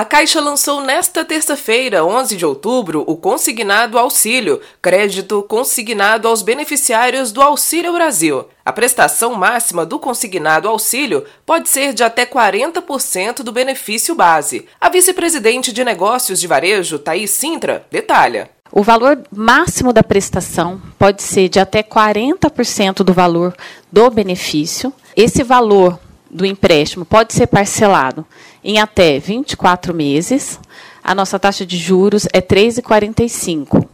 A Caixa lançou nesta terça-feira, 11 de outubro, o Consignado Auxílio, crédito consignado aos beneficiários do Auxílio Brasil. A prestação máxima do consignado auxílio pode ser de até 40% do benefício base. A vice-presidente de negócios de varejo, Thaís Sintra, detalha. O valor máximo da prestação pode ser de até 40% do valor do benefício. Esse valor do empréstimo pode ser parcelado em até 24 meses. A nossa taxa de juros é 3,45.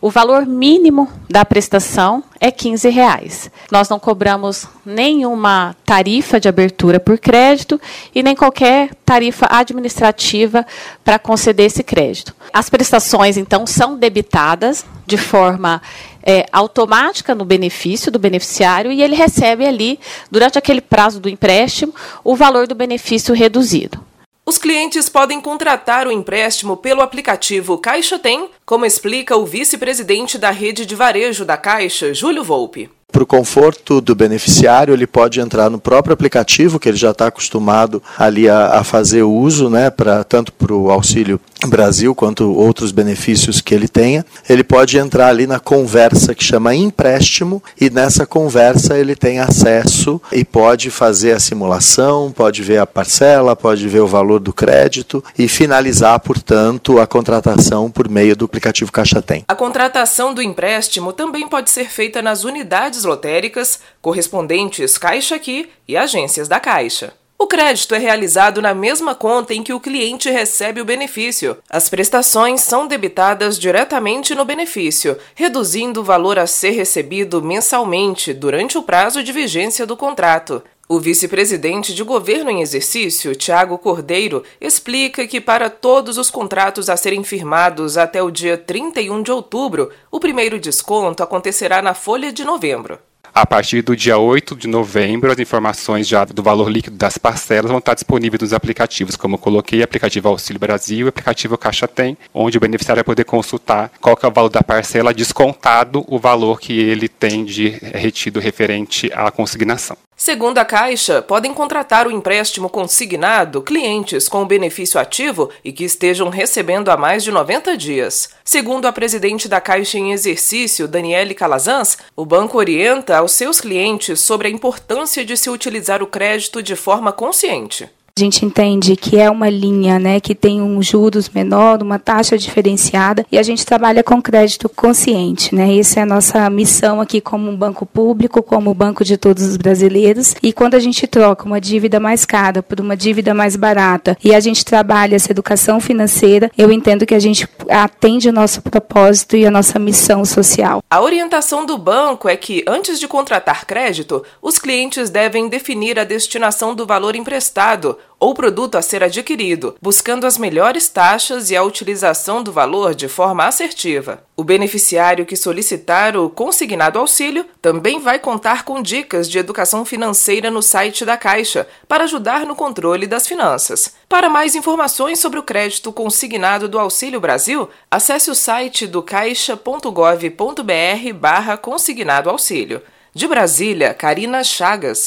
O valor mínimo da prestação é 15 reais. Nós não cobramos nenhuma tarifa de abertura por crédito e nem qualquer tarifa administrativa para conceder esse crédito. As prestações, então, são debitadas de forma é, automática no benefício do beneficiário e ele recebe ali, durante aquele prazo do empréstimo, o valor do benefício reduzido. Os clientes podem contratar o empréstimo pelo aplicativo Caixa Tem, como explica o vice-presidente da rede de varejo da Caixa, Júlio Volpe para o conforto do beneficiário, ele pode entrar no próprio aplicativo, que ele já está acostumado ali a, a, fazer uso, né, pra, tanto para o Auxílio Brasil quanto outros benefícios que ele tenha. Ele pode entrar ali na conversa que chama empréstimo e nessa conversa ele tem acesso e pode fazer a simulação, pode ver a parcela, pode ver o valor do crédito e finalizar, portanto, a contratação por meio do aplicativo Caixa Tem. A contratação do empréstimo também pode ser feita nas unidades lotéricas, correspondentes Caixa Aqui e agências da Caixa. O crédito é realizado na mesma conta em que o cliente recebe o benefício. As prestações são debitadas diretamente no benefício, reduzindo o valor a ser recebido mensalmente durante o prazo de vigência do contrato. O vice-presidente de governo em exercício, Tiago Cordeiro, explica que para todos os contratos a serem firmados até o dia 31 de outubro, o primeiro desconto acontecerá na folha de novembro. A partir do dia 8 de novembro, as informações já do valor líquido das parcelas vão estar disponíveis nos aplicativos, como eu coloquei, aplicativo Auxílio Brasil e aplicativo Caixa Tem, onde o beneficiário vai poder consultar qual é o valor da parcela descontado o valor que ele tem de retido referente à consignação. Segundo a Caixa, podem contratar o empréstimo consignado clientes com benefício ativo e que estejam recebendo há mais de 90 dias. Segundo a presidente da Caixa em exercício, Daniele Calazans, o banco orienta aos seus clientes sobre a importância de se utilizar o crédito de forma consciente. A gente entende que é uma linha né, que tem um juros menor, uma taxa diferenciada, e a gente trabalha com crédito consciente. Né? Essa é a nossa missão aqui como um banco público, como banco de todos os brasileiros. E quando a gente troca uma dívida mais cara por uma dívida mais barata e a gente trabalha essa educação financeira, eu entendo que a gente atende o nosso propósito e a nossa missão social. A orientação do banco é que, antes de contratar crédito, os clientes devem definir a destinação do valor emprestado ou produto a ser adquirido, buscando as melhores taxas e a utilização do valor de forma assertiva. O beneficiário que solicitar o consignado auxílio também vai contar com dicas de educação financeira no site da Caixa para ajudar no controle das finanças. Para mais informações sobre o crédito consignado do Auxílio Brasil, acesse o site do caixa.gov.br barra consignado auxílio. De Brasília, Karina Chagas.